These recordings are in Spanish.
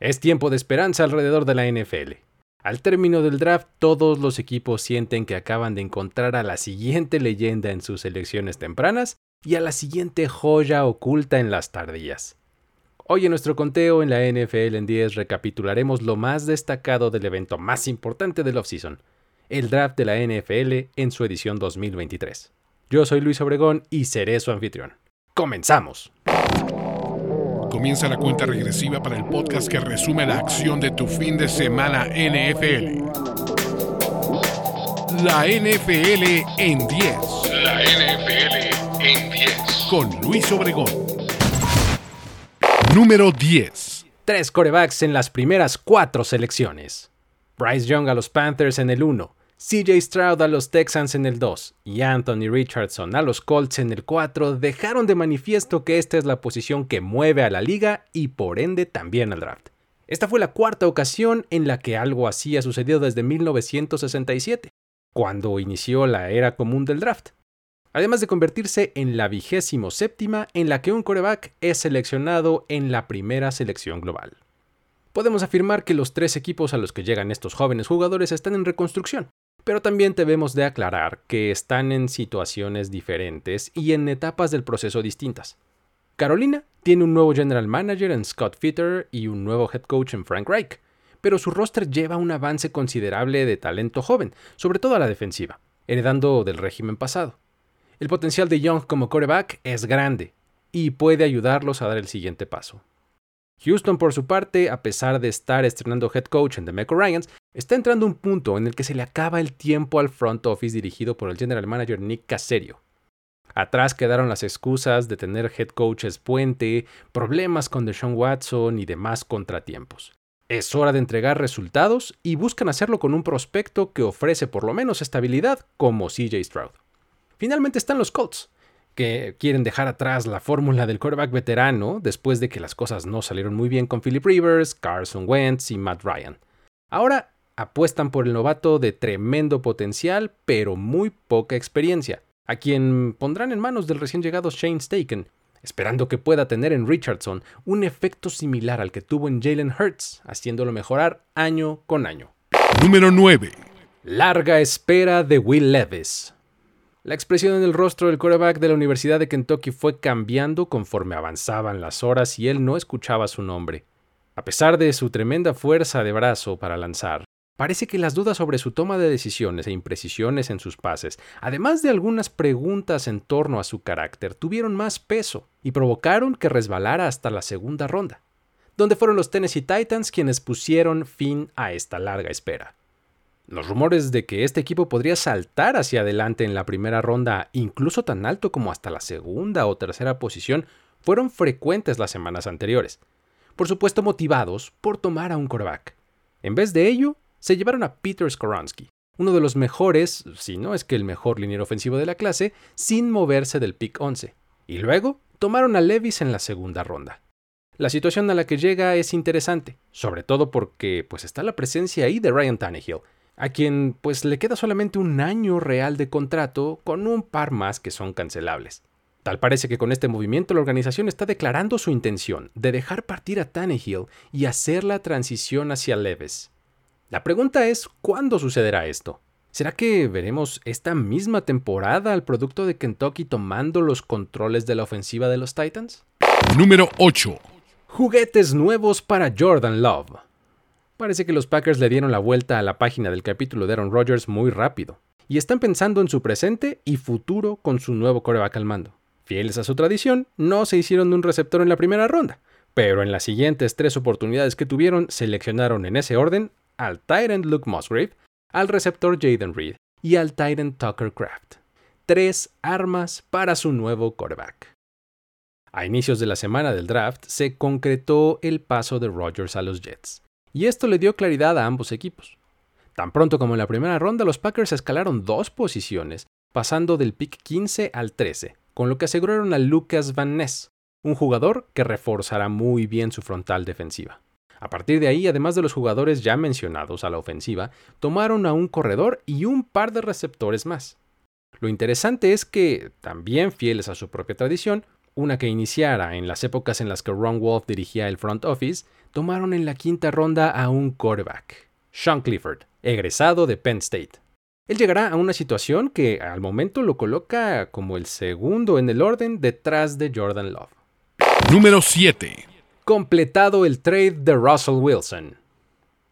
Es tiempo de esperanza alrededor de la NFL. Al término del draft, todos los equipos sienten que acaban de encontrar a la siguiente leyenda en sus elecciones tempranas y a la siguiente joya oculta en las tardías. Hoy en nuestro conteo en la NFL en 10 recapitularemos lo más destacado del evento más importante del offseason, el draft de la NFL en su edición 2023. Yo soy Luis Obregón y seré su anfitrión. ¡Comenzamos! Comienza la cuenta regresiva para el podcast que resume la acción de tu fin de semana NFL. La NFL en 10. La NFL en 10. Con Luis Obregón. Número 10. Tres corebacks en las primeras cuatro selecciones. Bryce Young a los Panthers en el 1. CJ Stroud a los Texans en el 2 y Anthony Richardson a los Colts en el 4 dejaron de manifiesto que esta es la posición que mueve a la liga y por ende también al draft. Esta fue la cuarta ocasión en la que algo así ha sucedido desde 1967, cuando inició la era común del draft. Además de convertirse en la vigésimo séptima en la que un coreback es seleccionado en la primera selección global. Podemos afirmar que los tres equipos a los que llegan estos jóvenes jugadores están en reconstrucción, pero también debemos de aclarar que están en situaciones diferentes y en etapas del proceso distintas. Carolina tiene un nuevo general manager en Scott Fitter y un nuevo head coach en Frank Reich, pero su roster lleva un avance considerable de talento joven, sobre todo a la defensiva, heredando del régimen pasado. El potencial de Young como quarterback es grande y puede ayudarlos a dar el siguiente paso. Houston, por su parte, a pesar de estar estrenando head coach en The Meco Ryans, está entrando un punto en el que se le acaba el tiempo al front office dirigido por el general manager Nick Caserio. Atrás quedaron las excusas de tener head coaches puente, problemas con Deshaun Watson y demás contratiempos. Es hora de entregar resultados y buscan hacerlo con un prospecto que ofrece por lo menos estabilidad como CJ Stroud. Finalmente están los Colts, que quieren dejar atrás la fórmula del quarterback veterano después de que las cosas no salieron muy bien con Philip Rivers, Carson Wentz y Matt Ryan. Ahora apuestan por el novato de tremendo potencial, pero muy poca experiencia, a quien pondrán en manos del recién llegado Shane Staken, esperando que pueda tener en Richardson un efecto similar al que tuvo en Jalen Hurts, haciéndolo mejorar año con año. Número 9. Larga espera de Will Levis. La expresión en el rostro del quarterback de la Universidad de Kentucky fue cambiando conforme avanzaban las horas y él no escuchaba su nombre. A pesar de su tremenda fuerza de brazo para lanzar, parece que las dudas sobre su toma de decisiones e imprecisiones en sus pases, además de algunas preguntas en torno a su carácter, tuvieron más peso y provocaron que resbalara hasta la segunda ronda, donde fueron los Tennessee Titans quienes pusieron fin a esta larga espera. Los rumores de que este equipo podría saltar hacia adelante en la primera ronda, incluso tan alto como hasta la segunda o tercera posición, fueron frecuentes las semanas anteriores. Por supuesto motivados por tomar a un quarterback. En vez de ello, se llevaron a Peter Skoransky, uno de los mejores, si no es que el mejor liniero ofensivo de la clase, sin moverse del pick 11. Y luego tomaron a Levis en la segunda ronda. La situación a la que llega es interesante, sobre todo porque pues está la presencia ahí de Ryan Tannehill, a quien pues le queda solamente un año real de contrato con un par más que son cancelables. Tal parece que con este movimiento la organización está declarando su intención de dejar partir a Tannehill y hacer la transición hacia Leves. La pregunta es, ¿cuándo sucederá esto? ¿Será que veremos esta misma temporada al producto de Kentucky tomando los controles de la ofensiva de los Titans? Número 8. Juguetes nuevos para Jordan Love. Parece que los Packers le dieron la vuelta a la página del capítulo de Aaron Rodgers muy rápido, y están pensando en su presente y futuro con su nuevo coreback al mando. Fieles a su tradición, no se hicieron de un receptor en la primera ronda, pero en las siguientes tres oportunidades que tuvieron, seleccionaron en ese orden al Tyrant Luke Musgrave, al receptor Jaden Reed y al Tyrant Tucker Craft. Tres armas para su nuevo coreback. A inicios de la semana del draft se concretó el paso de Rodgers a los Jets y esto le dio claridad a ambos equipos. Tan pronto como en la primera ronda, los Packers escalaron dos posiciones, pasando del pick 15 al 13, con lo que aseguraron a Lucas Van Ness, un jugador que reforzará muy bien su frontal defensiva. A partir de ahí, además de los jugadores ya mencionados a la ofensiva, tomaron a un corredor y un par de receptores más. Lo interesante es que, también fieles a su propia tradición, una que iniciara en las épocas en las que Ron Wolf dirigía el front office, tomaron en la quinta ronda a un quarterback, Sean Clifford, egresado de Penn State. Él llegará a una situación que al momento lo coloca como el segundo en el orden detrás de Jordan Love. Número 7. Completado el trade de Russell Wilson.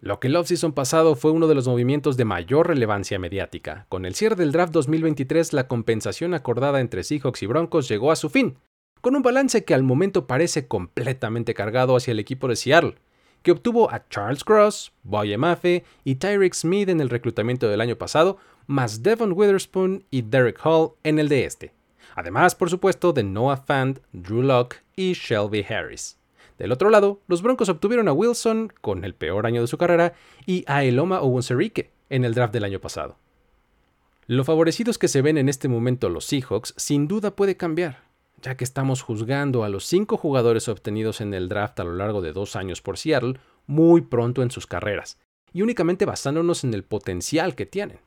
Lo que el offseason pasado fue uno de los movimientos de mayor relevancia mediática. Con el cierre del draft 2023, la compensación acordada entre Seahawks y Broncos llegó a su fin, con un balance que al momento parece completamente cargado hacia el equipo de Seattle, que obtuvo a Charles Cross, Boye Mafe y Tyreek Smith en el reclutamiento del año pasado, más Devon Witherspoon y Derek Hall en el de este. Además, por supuesto, de Noah Fant, Drew Locke y Shelby Harris. Del otro lado, los Broncos obtuvieron a Wilson, con el peor año de su carrera, y a Eloma Owunserike en el draft del año pasado. Lo favorecidos que se ven en este momento los Seahawks sin duda puede cambiar, ya que estamos juzgando a los cinco jugadores obtenidos en el draft a lo largo de dos años por Seattle muy pronto en sus carreras, y únicamente basándonos en el potencial que tienen.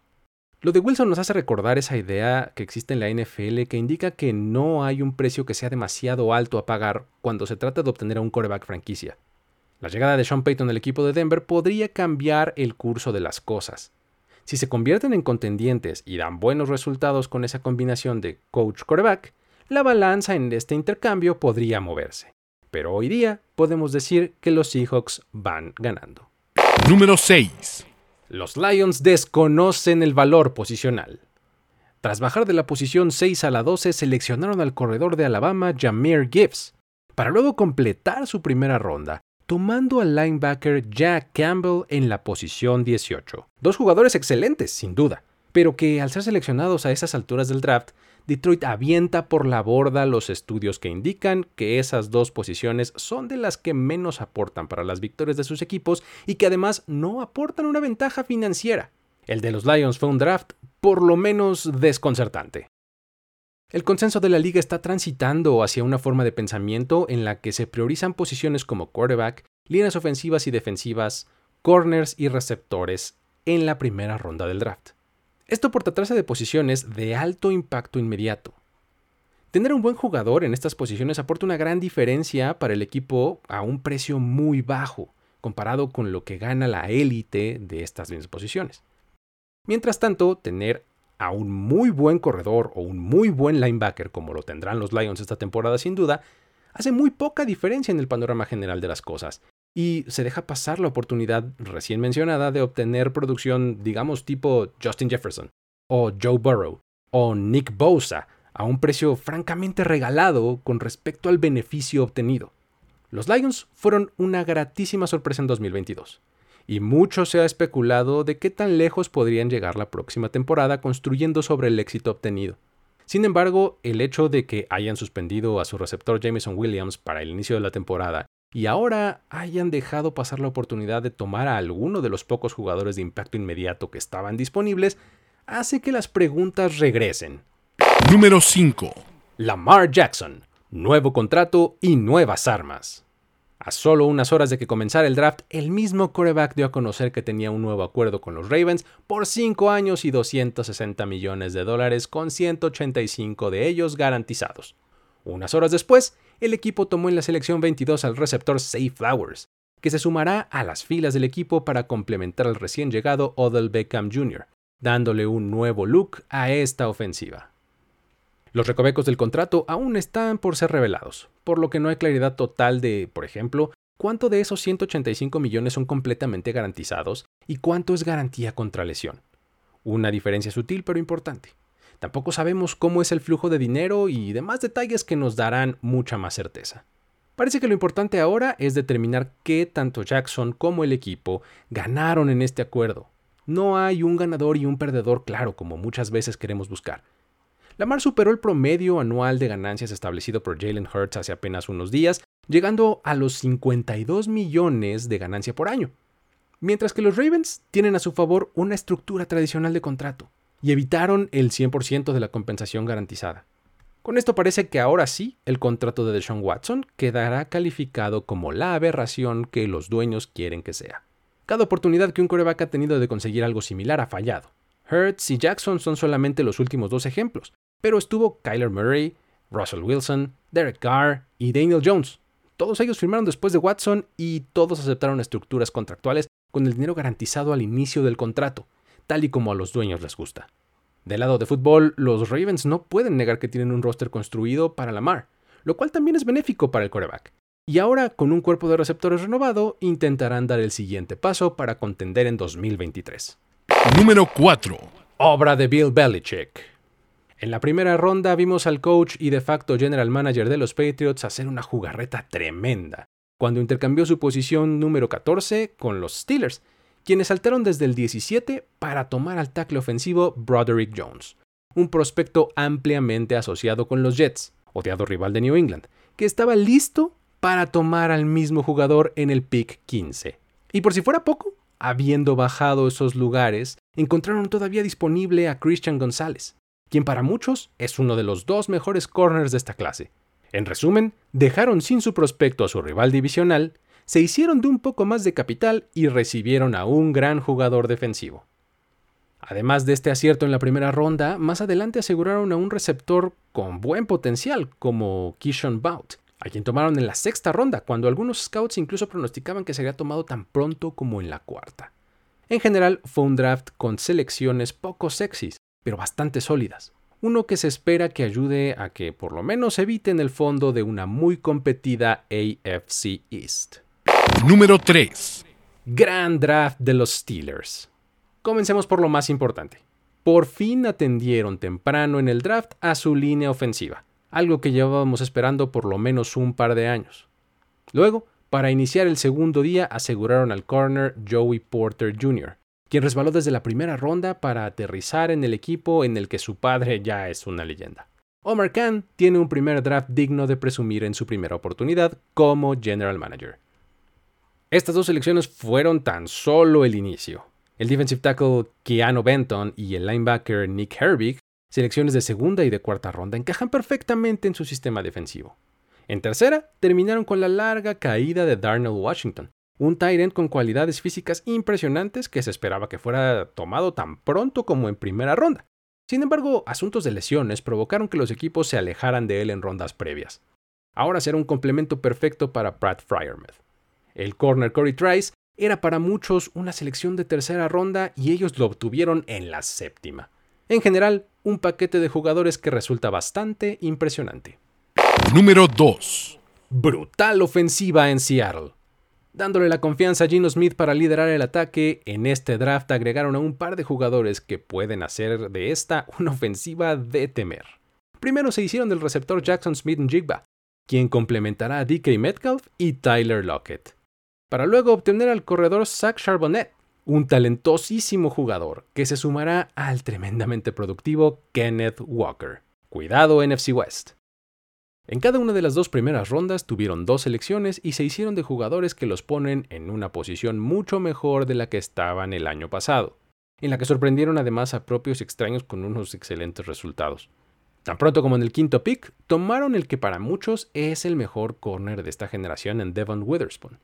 Lo de Wilson nos hace recordar esa idea que existe en la NFL que indica que no hay un precio que sea demasiado alto a pagar cuando se trata de obtener a un coreback franquicia. La llegada de Sean Payton al equipo de Denver podría cambiar el curso de las cosas. Si se convierten en contendientes y dan buenos resultados con esa combinación de coach-coreback, la balanza en este intercambio podría moverse. Pero hoy día podemos decir que los Seahawks van ganando. Número 6. Los Lions desconocen el valor posicional. Tras bajar de la posición 6 a la 12, seleccionaron al corredor de Alabama Jameer Gibbs, para luego completar su primera ronda, tomando al linebacker Jack Campbell en la posición 18. Dos jugadores excelentes, sin duda, pero que al ser seleccionados a esas alturas del draft Detroit avienta por la borda los estudios que indican que esas dos posiciones son de las que menos aportan para las victorias de sus equipos y que además no aportan una ventaja financiera. El de los Lions fue un draft por lo menos desconcertante. El consenso de la liga está transitando hacia una forma de pensamiento en la que se priorizan posiciones como quarterback, líneas ofensivas y defensivas, corners y receptores en la primera ronda del draft. Esto por tratarse de posiciones de alto impacto inmediato. Tener un buen jugador en estas posiciones aporta una gran diferencia para el equipo a un precio muy bajo, comparado con lo que gana la élite de estas mismas posiciones. Mientras tanto, tener a un muy buen corredor o un muy buen linebacker, como lo tendrán los Lions esta temporada sin duda, hace muy poca diferencia en el panorama general de las cosas, y se deja pasar la oportunidad recién mencionada de obtener producción, digamos, tipo Justin Jefferson, o Joe Burrow, o Nick Bosa, a un precio francamente regalado con respecto al beneficio obtenido. Los Lions fueron una gratísima sorpresa en 2022, y mucho se ha especulado de qué tan lejos podrían llegar la próxima temporada construyendo sobre el éxito obtenido. Sin embargo, el hecho de que hayan suspendido a su receptor Jameson Williams para el inicio de la temporada y ahora hayan dejado pasar la oportunidad de tomar a alguno de los pocos jugadores de impacto inmediato que estaban disponibles, hace que las preguntas regresen. Número 5. Lamar Jackson, nuevo contrato y nuevas armas. A solo unas horas de que comenzara el draft, el mismo quarterback dio a conocer que tenía un nuevo acuerdo con los Ravens por 5 años y 260 millones de dólares, con 185 de ellos garantizados. Unas horas después, el equipo tomó en la selección 22 al receptor Safe Flowers, que se sumará a las filas del equipo para complementar al recién llegado Odell Beckham Jr., dándole un nuevo look a esta ofensiva. Los recovecos del contrato aún están por ser revelados, por lo que no hay claridad total de, por ejemplo, cuánto de esos 185 millones son completamente garantizados y cuánto es garantía contra lesión. Una diferencia sutil pero importante. Tampoco sabemos cómo es el flujo de dinero y demás detalles que nos darán mucha más certeza. Parece que lo importante ahora es determinar qué tanto Jackson como el equipo ganaron en este acuerdo. No hay un ganador y un perdedor claro como muchas veces queremos buscar. Lamar superó el promedio anual de ganancias establecido por Jalen Hurts hace apenas unos días, llegando a los 52 millones de ganancia por año. Mientras que los Ravens tienen a su favor una estructura tradicional de contrato y evitaron el 100% de la compensación garantizada. Con esto parece que ahora sí el contrato de Deshaun Watson quedará calificado como la aberración que los dueños quieren que sea. Cada oportunidad que un coreback ha tenido de conseguir algo similar ha fallado. Hertz y Jackson son solamente los últimos dos ejemplos, pero estuvo Kyler Murray, Russell Wilson, Derek Carr y Daniel Jones, Todos ellos firmaron después de Watson y todos aceptaron estructuras contractuales con el dinero garantizado al inicio del contrato, tal y como a los dueños les gusta. Del lado de fútbol, los Ravens no pueden negar que tienen un roster construido para Lamar, lo cual también es benéfico para el coreback. Y ahora, con un cuerpo de receptores renovado, intentarán dar el siguiente paso para contender en 2023. Número 4. Obra de Bill Belichick. En la primera ronda vimos al coach y de facto general manager de los Patriots hacer una jugarreta tremenda, cuando intercambió su posición número 14 con los Steelers, quienes saltaron desde el 17 para tomar al tackle ofensivo Broderick Jones, un prospecto ampliamente asociado con los Jets, odiado rival de New England, que estaba listo para tomar al mismo jugador en el pick 15. Y por si fuera poco, habiendo bajado esos lugares, encontraron todavía disponible a Christian González, quien para muchos es uno de los dos mejores corners de esta clase. En resumen, dejaron sin su prospecto a su rival divisional, se hicieron de un poco más de capital y recibieron a un gran jugador defensivo. Además de este acierto en la primera ronda, más adelante aseguraron a un receptor con buen potencial como Kishon Bout, a quien tomaron en la sexta ronda, cuando algunos scouts incluso pronosticaban que sería tomado tan pronto como en la cuarta. En general, fue un draft con selecciones poco sexys, pero bastante sólidas. Uno que se espera que ayude a que por lo menos eviten el fondo de una muy competida AFC East. Número 3. Gran draft de los Steelers. Comencemos por lo más importante. Por fin atendieron temprano en el draft a su línea ofensiva, algo que llevábamos esperando por lo menos un par de años. Luego, para iniciar el segundo día, aseguraron al corner Joey Porter Jr., quien resbaló desde la primera ronda para aterrizar en el equipo en el que su padre ya es una leyenda. Omar Khan tiene un primer draft digno de presumir en su primera oportunidad como general manager. Estas dos selecciones fueron tan solo el inicio. El defensive tackle Keanu Benton y el linebacker Nick Herbig, selecciones de segunda y de cuarta ronda, encajan perfectamente en su sistema defensivo. En tercera, terminaron con la larga caída de Darnell Washington, un Tyrant con cualidades físicas impresionantes que se esperaba que fuera tomado tan pronto como en primera ronda. Sin embargo, asuntos de lesiones provocaron que los equipos se alejaran de él en rondas previas. Ahora será un complemento perfecto para Pratt Fryermuth. El corner Corey Trice era para muchos una selección de tercera ronda y ellos lo obtuvieron en la séptima. En general, un paquete de jugadores que resulta bastante impresionante. Número 2. Brutal ofensiva en Seattle. Dándole la confianza a Gino Smith para liderar el ataque, en este draft agregaron a un par de jugadores que pueden hacer de esta una ofensiva de temer. Primero se hicieron del receptor Jackson Smith Jigba, quien complementará a DK Metcalf y Tyler Lockett, para luego obtener al corredor Zach Charbonnet, un talentosísimo jugador que se sumará al tremendamente productivo Kenneth Walker. Cuidado NFC West. En cada una de las dos primeras rondas tuvieron dos selecciones y se hicieron de jugadores que los ponen en una posición mucho mejor de la que estaban el año pasado, en la que sorprendieron además a propios extraños con unos excelentes resultados. Tan pronto como en el quinto pick, tomaron el que para muchos es el mejor corner de esta generación en Devon Witherspoon,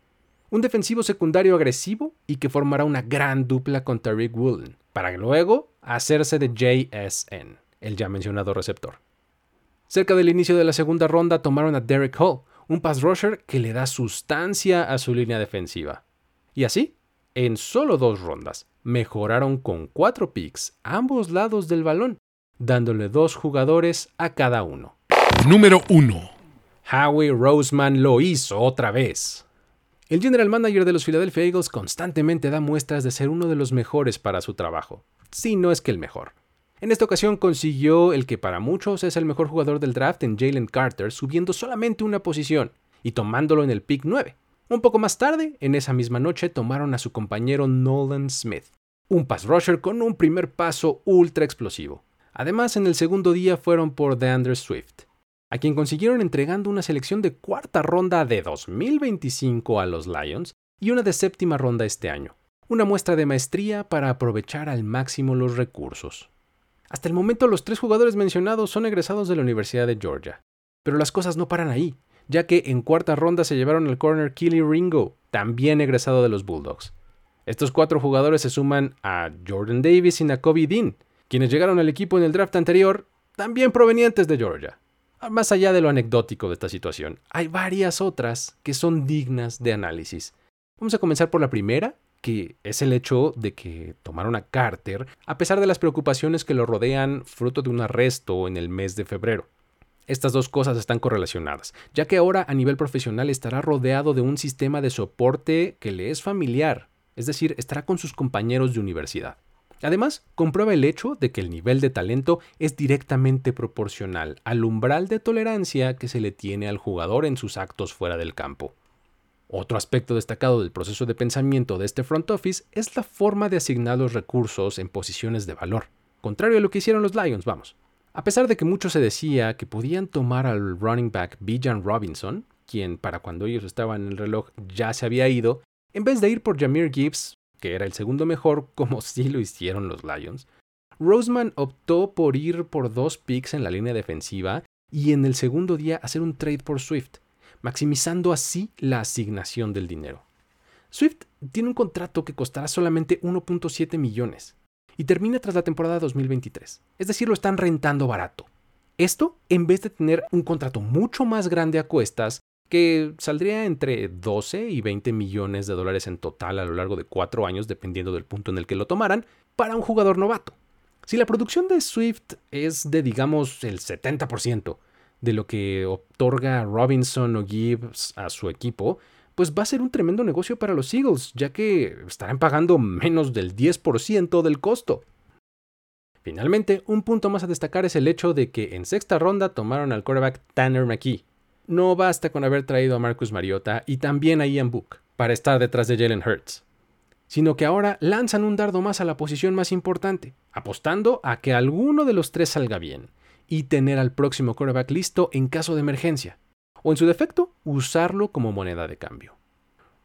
un defensivo secundario agresivo y que formará una gran dupla con Tariq Woolen, para luego hacerse de JSN, el ya mencionado receptor. Cerca del inicio de la segunda ronda tomaron a Derek Hall, un pass rusher que le da sustancia a su línea defensiva. Y así, en solo dos rondas, mejoraron con cuatro picks ambos lados del balón, dándole dos jugadores a cada uno. Número 1. Howie Roseman lo hizo otra vez. El general manager de los Philadelphia Eagles constantemente da muestras de ser uno de los mejores para su trabajo, si no es que el mejor. En esta ocasión consiguió el que para muchos es el mejor jugador del draft en Jalen Carter, subiendo solamente una posición y tomándolo en el pick 9. Un poco más tarde, en esa misma noche, tomaron a su compañero Nolan Smith, un pass rusher con un primer paso ultra explosivo. Además, en el segundo día fueron por DeAndre Swift, a quien consiguieron entregando una selección de cuarta ronda de 2025 a los Lions y una de séptima ronda este año. Una muestra de maestría para aprovechar al máximo los recursos. Hasta el momento los tres jugadores mencionados son egresados de la Universidad de Georgia. Pero las cosas no paran ahí, ya que en cuarta ronda se llevaron al corner Killy Ringo, también egresado de los Bulldogs. Estos cuatro jugadores se suman a Jordan Davis y Nakobe Dean, quienes llegaron al equipo en el draft anterior, también provenientes de Georgia. Más allá de lo anecdótico de esta situación, hay varias otras que son dignas de análisis. Vamos a comenzar por la primera, que es el hecho de que tomaron a Carter a pesar de las preocupaciones que lo rodean fruto de un arresto en el mes de febrero. Estas dos cosas están correlacionadas, ya que ahora a nivel profesional estará rodeado de un sistema de soporte que le es familiar, es decir, estará con sus compañeros de universidad. Además, comprueba el hecho de que el nivel de talento es directamente proporcional al umbral de tolerancia que se le tiene al jugador en sus actos fuera del campo. Otro aspecto destacado del proceso de pensamiento de este front office es la forma de asignar los recursos en posiciones de valor, contrario a lo que hicieron los Lions, vamos. A pesar de que mucho se decía que podían tomar al running back Bijan Robinson, quien para cuando ellos estaban en el reloj ya se había ido, en vez de ir por Jameer Gibbs, que era el segundo mejor, como sí lo hicieron los Lions, Roseman optó por ir por dos picks en la línea defensiva y en el segundo día hacer un trade por Swift, maximizando así la asignación del dinero. Swift tiene un contrato que costará solamente 1.7 millones y termina tras la temporada 2023, es decir, lo están rentando barato. Esto en vez de tener un contrato mucho más grande a cuestas que saldría entre 12 y 20 millones de dólares en total a lo largo de cuatro años, dependiendo del punto en el que lo tomaran, para un jugador novato. Si la producción de Swift es de, digamos, el 70% de lo que otorga Robinson o Gibbs a su equipo, pues va a ser un tremendo negocio para los Eagles, ya que estarán pagando menos del 10% del costo. Finalmente, un punto más a destacar es el hecho de que en sexta ronda tomaron al quarterback Tanner McKee, no basta con haber traído a Marcus Mariota y también a Ian Book para estar detrás de Jalen Hurts, sino que ahora lanzan un dardo más a la posición más importante, apostando a que alguno de los tres salga bien y tener al próximo quarterback listo en caso de emergencia, o en su defecto, usarlo como moneda de cambio.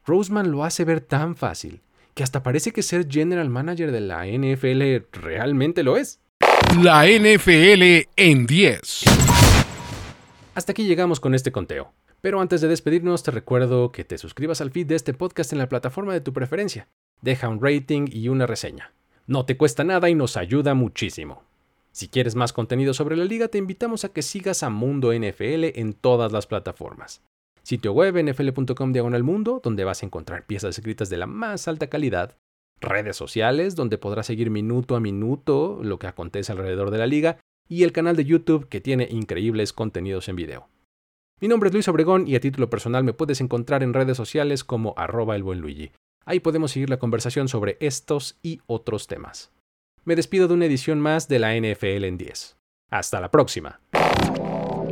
Roseman lo hace ver tan fácil que hasta parece que ser general manager de la NFL realmente lo es. La NFL en 10. Hasta aquí llegamos con este conteo. Pero antes de despedirnos, te recuerdo que te suscribas al feed de este podcast en la plataforma de tu preferencia. Deja un rating y una reseña. No te cuesta nada y nos ayuda muchísimo. Si quieres más contenido sobre la liga, te invitamos a que sigas a Mundo NFL en todas las plataformas. Sitio web nfl.com diagonal mundo, donde vas a encontrar piezas escritas de la más alta calidad. Redes sociales, donde podrás seguir minuto a minuto lo que acontece alrededor de la liga y el canal de YouTube que tiene increíbles contenidos en video. Mi nombre es Luis Obregón y a título personal me puedes encontrar en redes sociales como arroba el buen Luigi. Ahí podemos seguir la conversación sobre estos y otros temas. Me despido de una edición más de la NFL en 10. Hasta la próxima.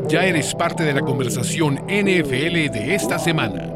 Ya eres parte de la conversación NFL de esta semana.